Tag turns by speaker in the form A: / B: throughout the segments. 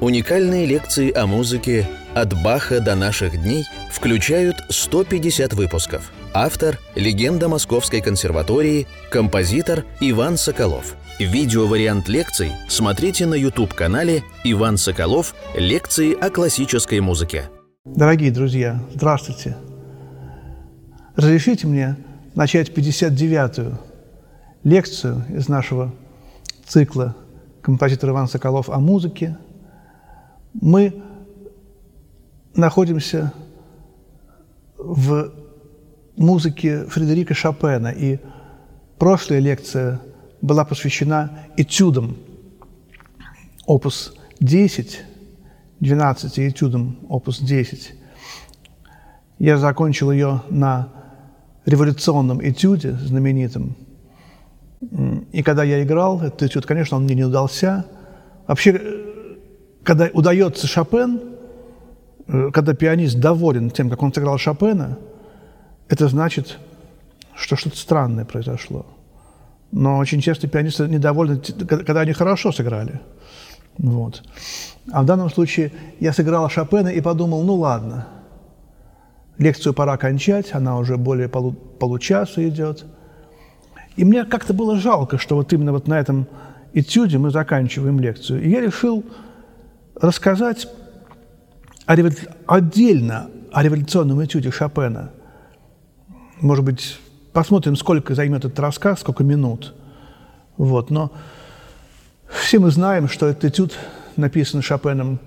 A: Уникальные лекции о музыке «От Баха до наших дней» включают 150 выпусков. Автор – легенда Московской консерватории, композитор Иван Соколов. Видеовариант лекций смотрите на YouTube-канале «Иван Соколов. Лекции о классической музыке».
B: Дорогие друзья, здравствуйте. Разрешите мне начать 59-ю лекцию из нашего цикла композитор Иван Соколов о музыке. Мы находимся в музыке Фредерика Шопена, и прошлая лекция была посвящена этюдам опус 10, 12 этюдам опус 10. Я закончил ее на революционном этюде знаменитом. И когда я играл этот этюд, конечно, он мне не удался. Вообще, когда удается Шопен, э, когда пианист доволен тем, как он сыграл Шопена, это значит, что что-то странное произошло. Но очень часто пианисты недовольны, когда они хорошо сыграли. Вот. А в данном случае я сыграл Шопена и подумал, ну ладно – лекцию пора кончать, она уже более полу получаса идет. И мне как-то было жалко, что вот именно вот на этом этюде мы заканчиваем лекцию. И я решил рассказать о револю... отдельно о революционном этюде Шопена. Может быть, посмотрим, сколько займет этот рассказ, сколько минут. Вот. Но все мы знаем, что этот этюд написан Шопеном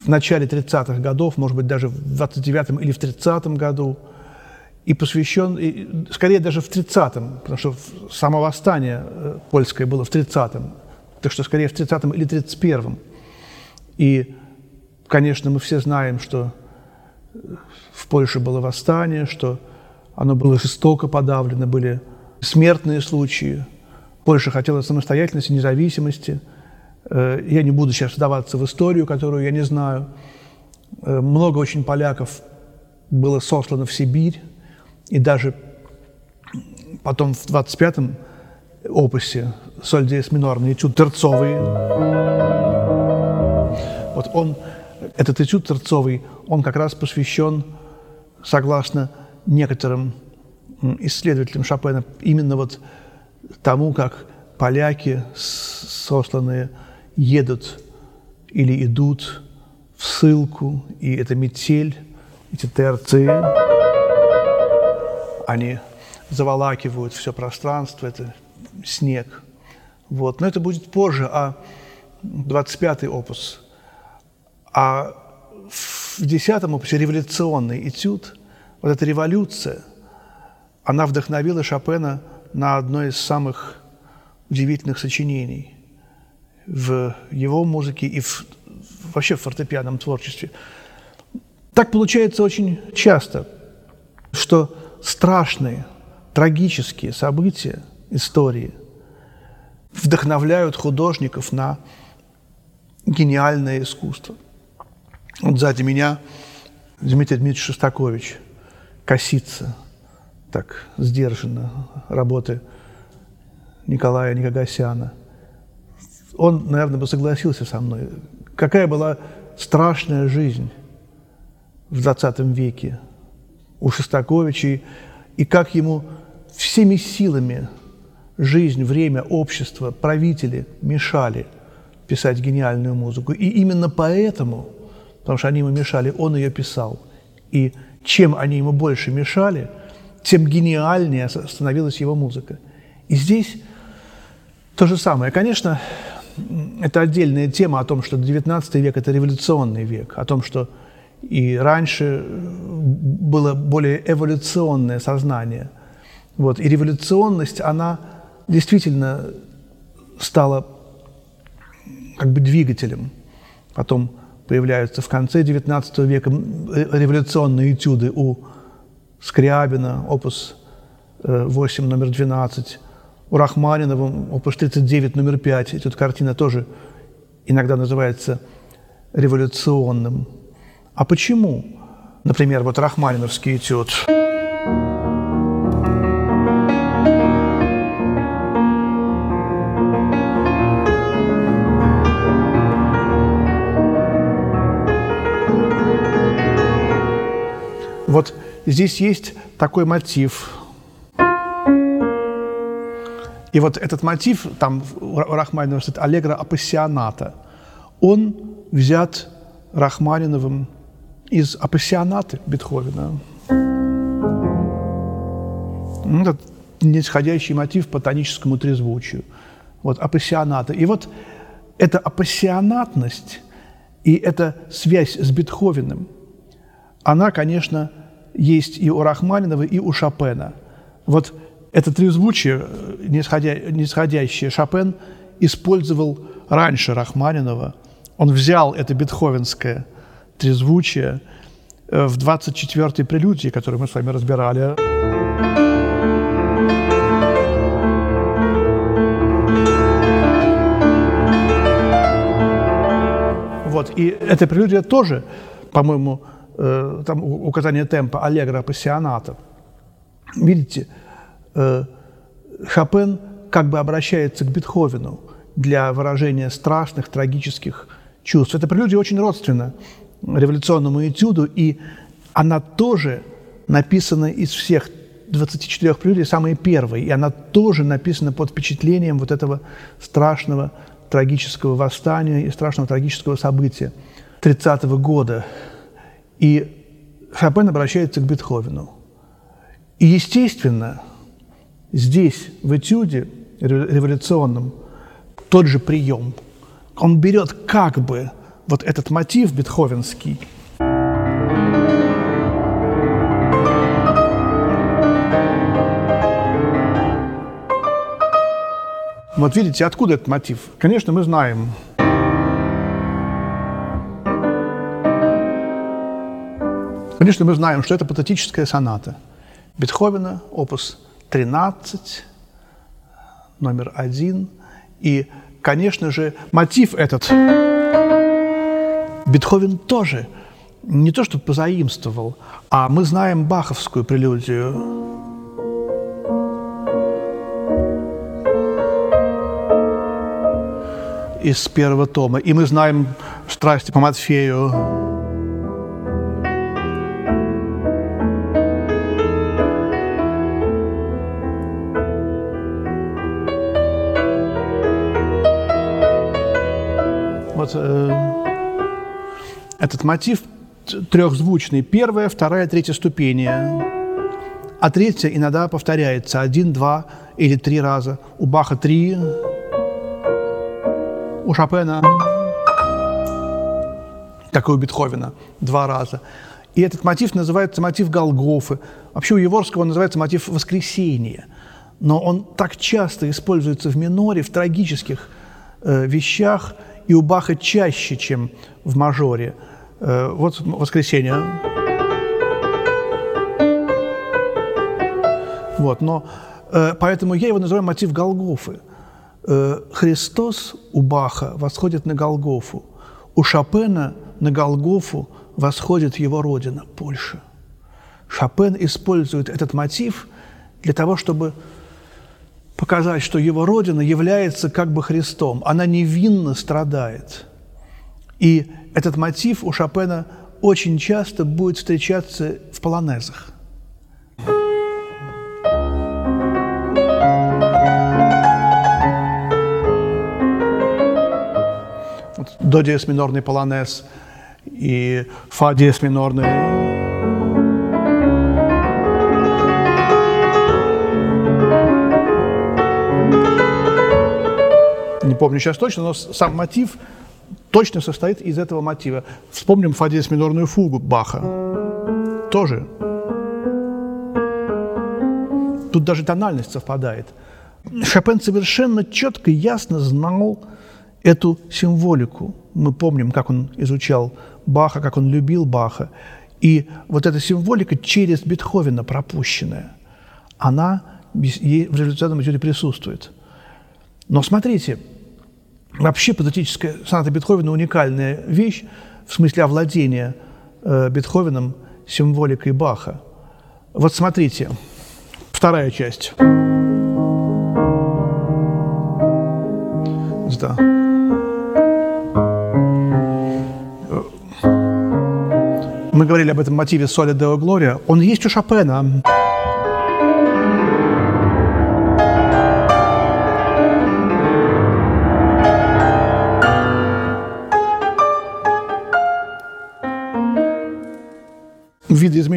B: в начале 30-х годов, может быть, даже в 29-м или в 30-м году, и посвящен, и, скорее даже в 30-м, потому что само восстание э, польское было в 30-м, так что скорее в 30-м или 31-м. И, конечно, мы все знаем, что в Польше было восстание, что оно было жестоко подавлено, были смертные случаи. Польша хотела самостоятельности, независимости – Э, я не буду сейчас вдаваться в историю, которую я не знаю. Э, много очень поляков было сослано в Сибирь, и даже потом в 25-м опусе «Соль диез минорный» этюд терцовый. Вот он, этот этюд терцовый, он как раз посвящен, согласно некоторым исследователям Шопена, именно вот тому, как поляки, сосланные едут или идут в ссылку, и это метель, эти терции, они заволакивают все пространство, это снег. Вот. Но это будет позже, а 25-й опус. А в 10-м опусе революционный этюд, вот эта революция, она вдохновила Шопена на одно из самых удивительных сочинений – в его музыке и в, вообще в фортепианном творчестве. Так получается очень часто, что страшные, трагические события истории вдохновляют художников на гениальное искусство. Вот сзади меня Дмитрий Дмитриевич Шостакович косится так сдержанно работы Николая Никогасяна – он, наверное, бы согласился со мной. Какая была страшная жизнь в 20 веке у Шостаковича, и как ему всеми силами жизнь, время, общество, правители мешали писать гениальную музыку. И именно поэтому, потому что они ему мешали, он ее писал. И чем они ему больше мешали, тем гениальнее становилась его музыка. И здесь то же самое. Конечно, это отдельная тема о том, что XIX век – это революционный век, о том, что и раньше было более эволюционное сознание. Вот. И революционность, она действительно стала как бы двигателем. Потом появляются в конце XIX века революционные этюды у Скрябина, опус 8, номер 12, у Рахманинова, опус 39, номер 5, эта картина тоже иногда называется революционным. А почему? Например, вот Рахманиновский этюд. Вот здесь есть такой мотив. И вот этот мотив, там Рахманинова стоит «Аллегро апассионата», он взят Рахманиновым из апассионаты Бетховена. Этот нисходящий мотив по тоническому трезвучию. Вот апассионата. И вот эта апассионатность и эта связь с Бетховеном, она, конечно, есть и у Рахманинова, и у Шопена. Вот это трезвучие, нисходя, нисходящее, Шопен использовал раньше Рахманинова. Он взял это бетховенское трезвучие э, в 24-й прелюдии, которую мы с вами разбирали. Вот. И эта прелюдия тоже, по-моему, э, там указание темпа аллегро апассионата. Видите, э, Шопен как бы обращается к Бетховену для выражения страшных, трагических чувств. Эта прелюдия очень родственна революционному этюду, и она тоже написана из всех 24 прелюдий самой первой, и она тоже написана под впечатлением вот этого страшного трагического восстания и страшного трагического события 30 -го года. И Шопен обращается к Бетховену. И, естественно, здесь, в этюде революционном, тот же прием. Он берет как бы вот этот мотив бетховенский – Вот видите, откуда этот мотив? Конечно, мы знаем. Конечно, мы знаем, что это патетическая соната Бетховена, опус 13, номер один. И, конечно же, мотив этот Бетховен тоже не то что позаимствовал, а мы знаем баховскую прелюдию из первого тома. И мы знаем страсти по Матфею. Вот э, этот мотив трехзвучный. Первая, вторая, третья ступени. А третья иногда повторяется один, два или три раза. У Баха три, у Шопена, как и у Бетховена, два раза. И этот мотив называется мотив Голгофы. Вообще у Еворского называется мотив воскресения. Но он так часто используется в миноре, в трагических э, вещах, и у Баха чаще, чем в мажоре. Э, вот воскресенье. Вот, но э, поэтому я его называю мотив Голгофы – Э, Христос у Баха восходит на Голгофу, у Шопена на Голгофу восходит его родина, Польша. Шопен использует этот мотив для того, чтобы показать, что его родина является как бы Христом. Она невинно страдает. И этот мотив у Шопена очень часто будет встречаться в полонезах – до диез минорный полонез и фа диез минорный. Помню сейчас точно, но сам мотив точно состоит из этого мотива. Вспомним фа диез минорную фугу Баха. Тоже. Тут даже тональность совпадает. Шопен совершенно четко, ясно знал, эту символику. Мы помним, как он изучал Баха, как он любил Баха. И вот эта символика через Бетховена пропущенная, она в революционном этюде присутствует. Но смотрите, вообще патетическая соната Бетховена уникальная вещь в смысле овладения э, Бетховеном символикой Баха. Вот смотрите, вторая часть. Да. Мы говорили об этом мотиве «Соли Део Глория». Он есть у Шопена.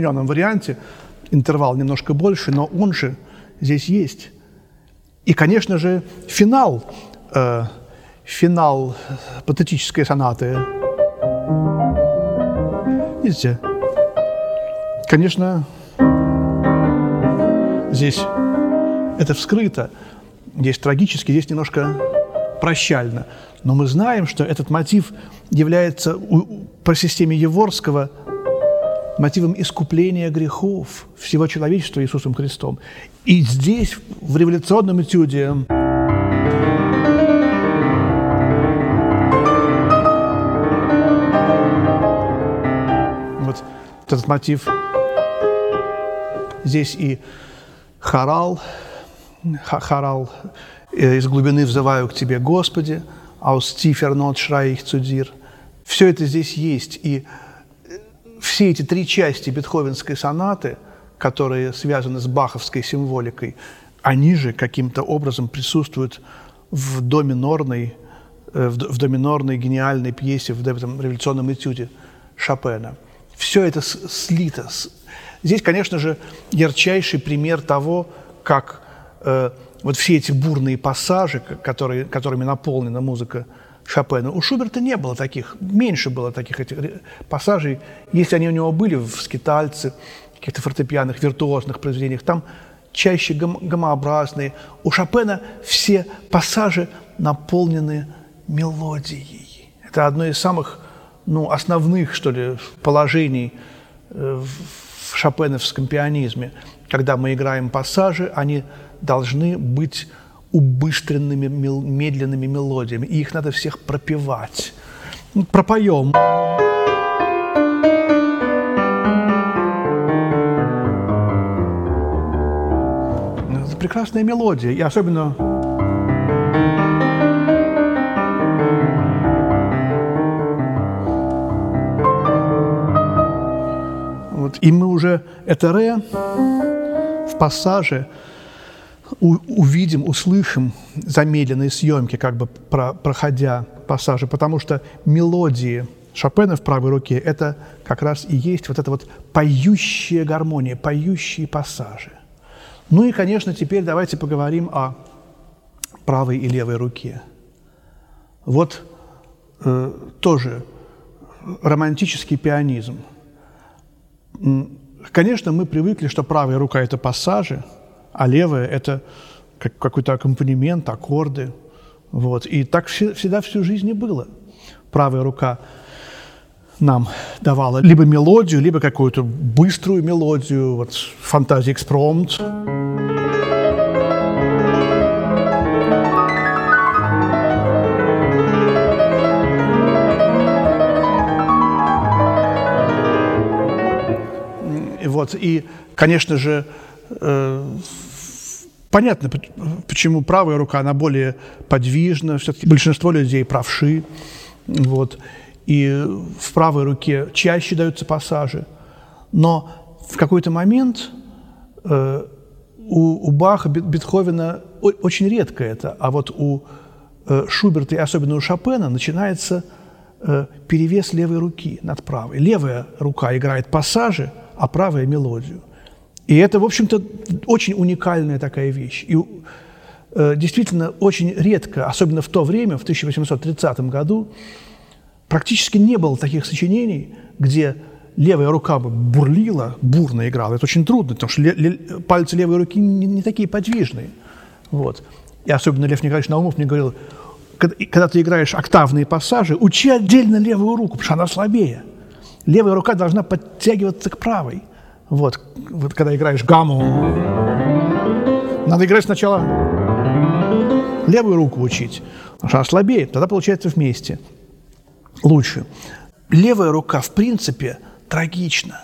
B: В видоизмененном варианте интервал немножко больше, но он же здесь есть. И, конечно же, финал, э, финал патетической сонаты. Видите? Конечно, здесь это вскрыто, здесь трагически, здесь немножко прощально. Но мы знаем, что этот мотив является по системе Еворского мотивом искупления грехов всего человечества Иисусом Христом. И здесь, в революционном этюде, вот этот мотив, здесь и хорал, хорал э, из глубины взываю к Тебе, Господи, aus tiefer Not schrei ich zu. Все это здесь есть, и все эти три части бетховенской сонаты, которые связаны с баховской символикой, они же каким-то образом присутствуют в доминорной, э, в доминорной гениальной пьесе, в этом революционном этюде Шопена. Все это слито. Здесь, конечно же, ярчайший пример того, как э, вот все эти бурные пассажи, которые, которыми наполнена музыка Шопена. У Шуберта не было таких, меньше было таких этих пассажей. Если они у него были в «Скитальце», каких-то фортепианных, виртуозных произведениях, там чаще гом гомообразные. У Шопена все пассажи наполнены мелодией. Это одно из самых ну, основных, что ли, положений э, в шопеновском пианизме. Когда мы играем пассажи, они должны быть убыстренными, медленными мелодиями, и их надо всех пропевать. Ну, пропоем. Это прекрасная мелодия, и особенно Вот. И мы уже это ре в пассаже увидим, услышим замедленные съемки, как бы про, проходя пассажи, потому что мелодии Шопена в правой руке – это как раз и есть вот эта вот поющая гармония, поющие пассажи. Ну и, конечно, теперь давайте поговорим о правой и левой руке. Вот э, тоже романтический пианизм. Конечно, мы привыкли, что правая рука – это пассажи – а левая – это как, какой-то аккомпанемент, аккорды. Вот. И так всегда всю жизнь и было. Правая рука нам давала либо мелодию, либо какую-то быструю мелодию, вот фантазия экспромт. Вот. И, конечно же, Понятно, почему правая рука, она более подвижна. Все-таки большинство людей правши. Вот. И в правой руке чаще даются пассажи. Но в какой-то момент э, у, у Баха, Бетховена очень редко это, а вот у э, Шуберта и особенно у Шопена начинается э, перевес левой руки над правой. Левая рука играет пассажи, а правая – мелодию – и это, в общем-то, очень уникальная такая вещь. И э, действительно очень редко, особенно в то время, в 1830 году, практически не было таких сочинений, где левая рука бы бурлила, бурно играла. Это очень трудно, потому что ле- ле- пальцы левой руки не, не такие подвижные. Вот. И особенно Лев Николаевич Наумов мне говорил, когда, ты играешь октавные пассажи, учи отдельно левую руку, потому что она слабее. Левая рука должна подтягиваться к правой. Вот, вот когда играешь гамму, надо играть сначала левую руку учить, потому что она слабее, тогда получается вместе. Лучше. Левая рука, в принципе, трагична.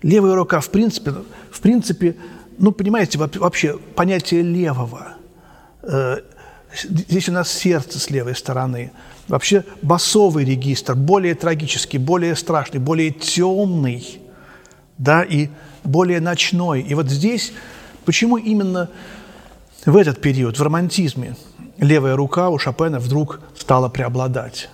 B: Левая рука, в принципе, в принципе, ну, понимаете, вообще понятие левого, э, Здесь у нас сердце с левой стороны. Вообще басовый регистр, более трагический, более страшный, более темный, да, и более ночной. И вот здесь, почему именно в этот период, в романтизме, левая рука у Шопена вдруг стала преобладать?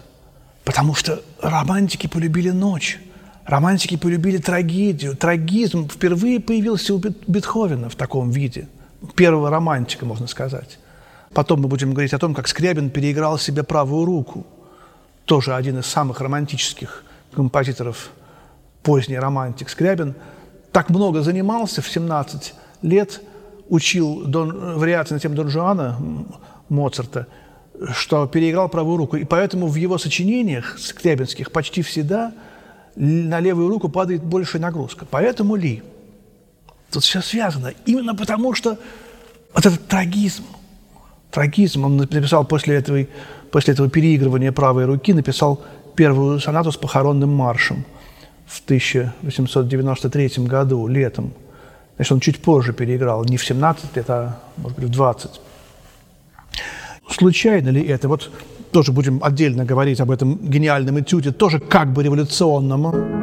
B: Потому что романтики полюбили ночь. Романтики полюбили трагедию. Трагизм впервые появился у Бетховена в таком виде. Первого романтика, можно сказать. Потом мы будем говорить о том, как Скрябин переиграл себе правую руку. Тоже один из самых романтических композиторов поздний романтик Скрябин. Так много занимался в 17 лет, учил Дон, вариации на тему Дон Жуана Моцарта, что переиграл правую руку. И поэтому в его сочинениях скрябинских почти всегда – на левую руку падает большая нагрузка. Поэтому ли? Тут все связано. Именно потому, что вот этот трагизм, трагизм, он написал после этого, после этого переигрывания правой руки, написал первую сонату с похоронным маршем в 1893 году, летом. Значит, он чуть позже переиграл, не в 17 лет, а, может быть, в 20. Случайно ли это? Вот тоже будем отдельно говорить об этом гениальном этюде, тоже как бы революционном.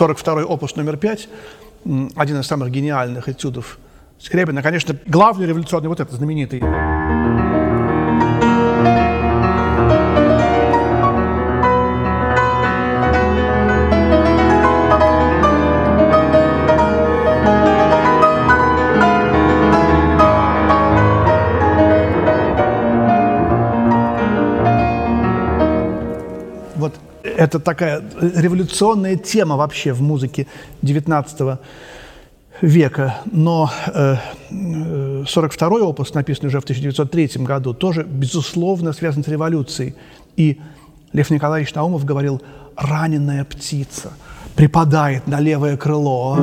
B: 42-й опус номер 5 один из самых гениальных этюдов Скрябина. Конечно, главный революционный вот этот знаменитый. Это такая революционная тема вообще в музыке XIX века. Но э, 42-й опус, написанный уже в 1903 году, тоже, безусловно, связан с революцией. И Лев Николаевич Наумов говорил, раненая птица припадает на левое крыло.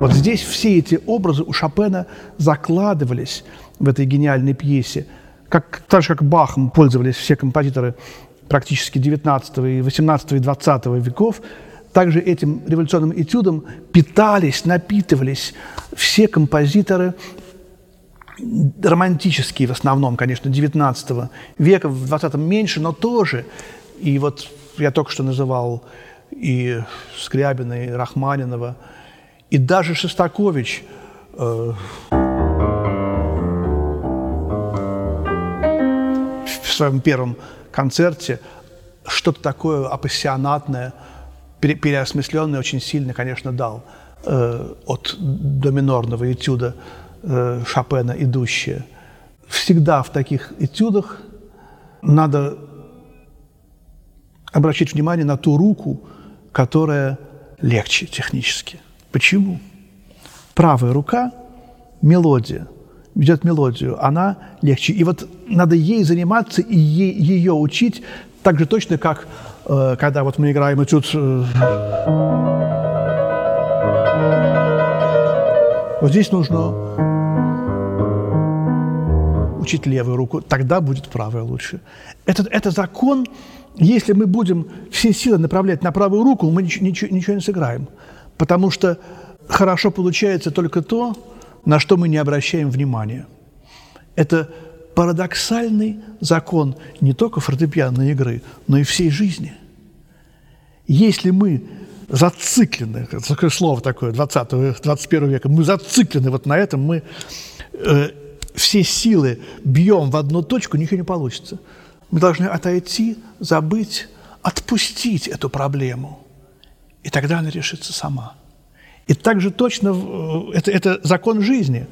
B: Вот здесь все эти образы у Шопена закладывались в этой гениальной пьесе – как, так же, как Бахом пользовались все композиторы практически 19 и 18 и 20 веков, также этим революционным этюдом питались, напитывались все композиторы романтические в основном, конечно, 19 века, в 20 меньше, но тоже. И вот я только что называл и Скрябина, и Рахманинова, и даже Шостакович э, своем первом концерте что-то такое апассионатное, переосмысленное очень сильно, конечно, дал э, от доминорного этюда э, Шопена «Идущее». Всегда в таких этюдах надо обращать внимание на ту руку, которая легче технически. Почему? Правая рука – мелодия – ведет мелодию, она легче. И вот надо ей заниматься и ей, ее учить так же точно, как э, когда вот мы играем этюд... Э, вот здесь нужно учить левую руку, тогда будет правая лучше. Это, это закон, если мы будем все силы направлять на правую руку, мы ничего, ничего, ничего не сыграем. Потому что хорошо получается только то, на что мы не обращаем внимания. Это парадоксальный закон не только фортепианной игры, но и всей жизни. Если мы зациклены, такое слово такое 20-21 века, мы зациклены вот на этом, мы э, все силы бьем в одну точку, ничего не получится. Мы должны отойти, забыть, отпустить эту проблему, и тогда она решится сама. И также точно э, это, это закон жизни,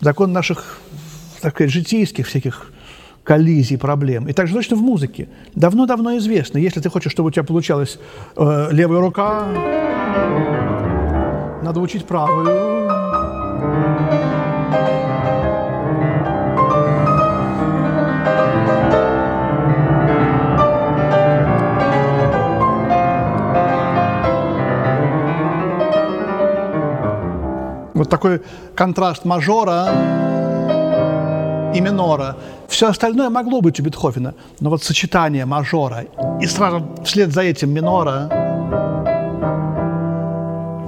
B: закон наших, так сказать, житейских всяких коллизий, проблем. И также точно в музыке. Давно-давно известно, если ты хочешь, чтобы у тебя получалась э, левая рука, надо учить правую. Контраст мажора и минора. Все остальное могло быть у Бетховена, но вот сочетание мажора и сразу вслед за этим минора,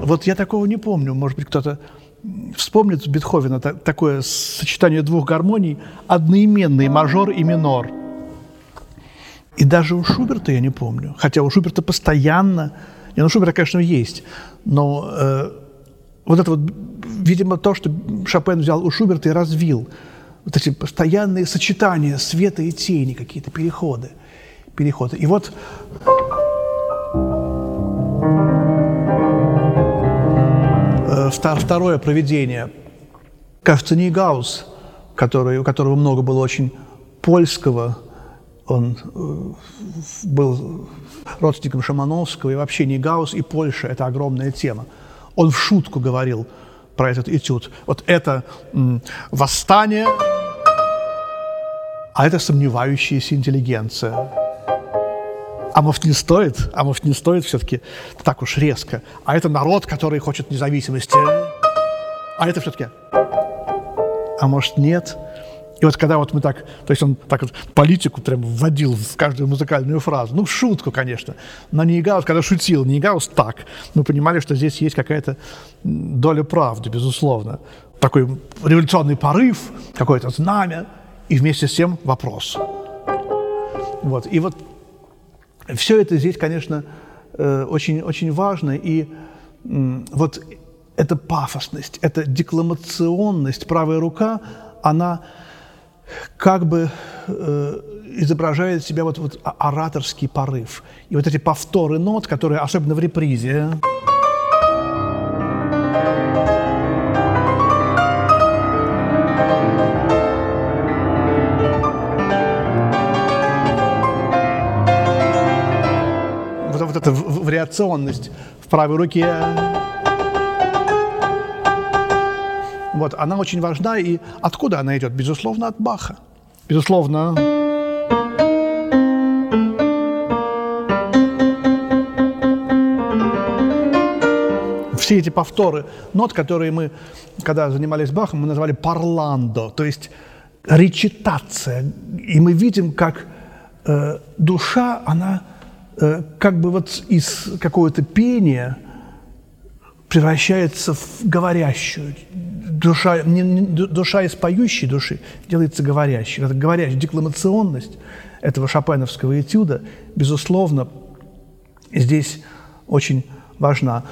B: вот я такого не помню. Может быть, кто-то вспомнит Бетховена такое сочетание двух гармоний, одноименный мажор и минор. И даже у Шуберта я не помню. Хотя у Шуберта постоянно... Не, ну Шуберта, конечно, есть. Но э, вот это вот, видимо, то, что Шопен взял у Шуберта и развил. Вот эти постоянные сочетания света и тени, какие-то переходы. переходы. И вот э, второе проведение. Кажется, Гаус, который, у которого много было очень польского, он э, был родственником Шамановского, и вообще Нигаус и Польша – это огромная тема. Он в шутку говорил про этот этюд. Вот это восстание, а это сомневающаяся интеллигенция. А может, не стоит? А может, не стоит все-таки так уж резко? А это народ, который хочет независимости. А это все-таки... А может, нет? И вот когда вот мы так, то есть он так вот политику прям вводил в каждую музыкальную фразу, ну, в шутку, конечно, но Нейгаус, когда шутил, Нейгаус так, мы понимали, что здесь есть какая-то доля правды, безусловно. Такой революционный порыв, какое-то знамя, и вместе с тем вопрос. Вот. И вот все это здесь, конечно, э, очень, очень важно, и вот эта пафосность, эта декламационность, правая рука, она как бы э, изображает себя вот, вот ораторский порыв. И вот эти повторы нот, которые, особенно в репризе, вот, вот эта вариационность в правой руке, Вот, она очень важна, и откуда она идет? Безусловно, от Баха. Безусловно, все эти повторы нот, которые мы, когда занимались Бахом, мы назвали парландо, то есть речитация. И мы видим, как э, душа, она э, как бы вот из какого-то пения превращается в говорящую душа, не, не, душа из поющей души делается говорящей. Это говорящая декламационность этого шопеновского этюда, безусловно, здесь очень важна.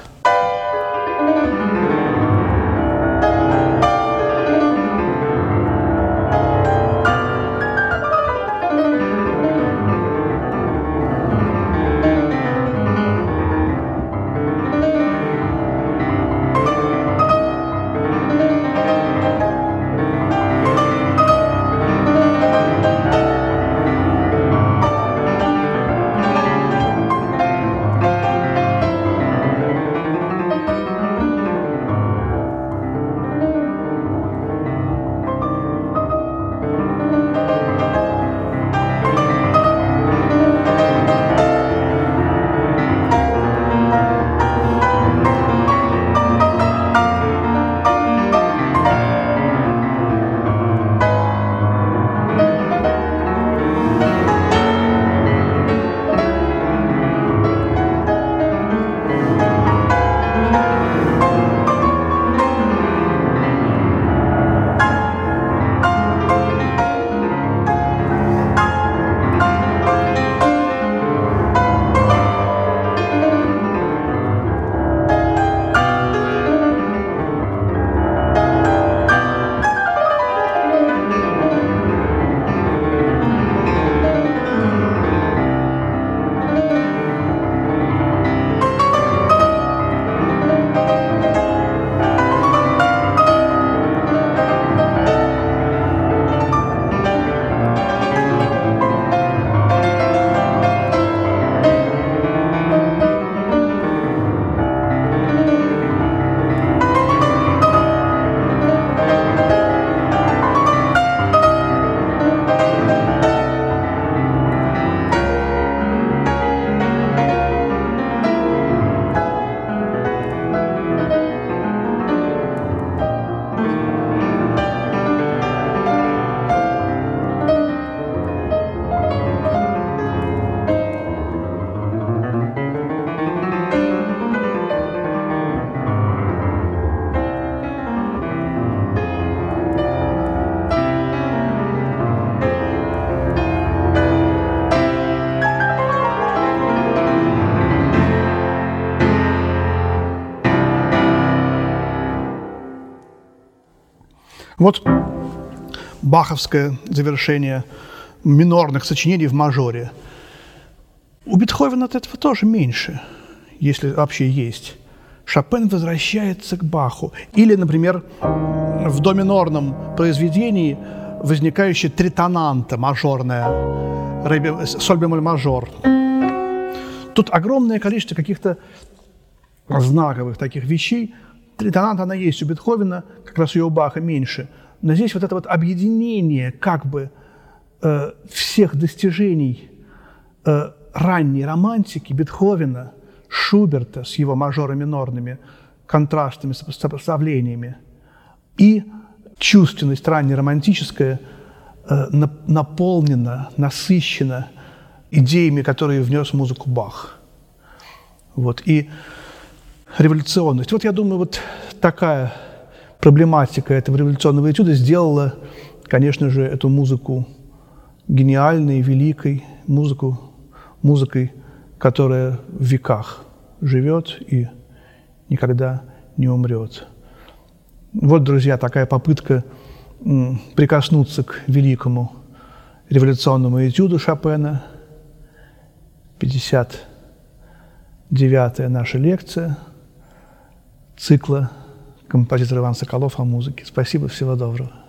B: Вот баховское завершение минорных сочинений в мажоре. У Бетховена от этого тоже меньше, если вообще есть. Шопен возвращается к Баху. Или, например, в до минорном произведении возникающая тритонанта мажорная, соль бемоль мажор. Тут огромное количество каких-то знаковых таких вещей. Тритонанта, она есть у Бетховена, как раз у Баха меньше. Но здесь вот это вот объединение как бы э, всех достижений э, ранней романтики Бетховена, Шуберта с его мажоро-минорными контрастами, сопоставлениями и чувственность раннеромантическая э, наполнена, насыщена идеями, которые внес музыку Бах. Вот. И революционность. Вот я думаю, вот такая проблематика этого революционного этюда сделала, конечно же, эту музыку гениальной, великой, музыку, музыкой, которая в веках живет и никогда не умрет. Вот, друзья, такая попытка прикоснуться к великому революционному этюду Шопена. 59-я наша лекция цикла композитор Иван Соколов о музыке. Спасибо, всего доброго.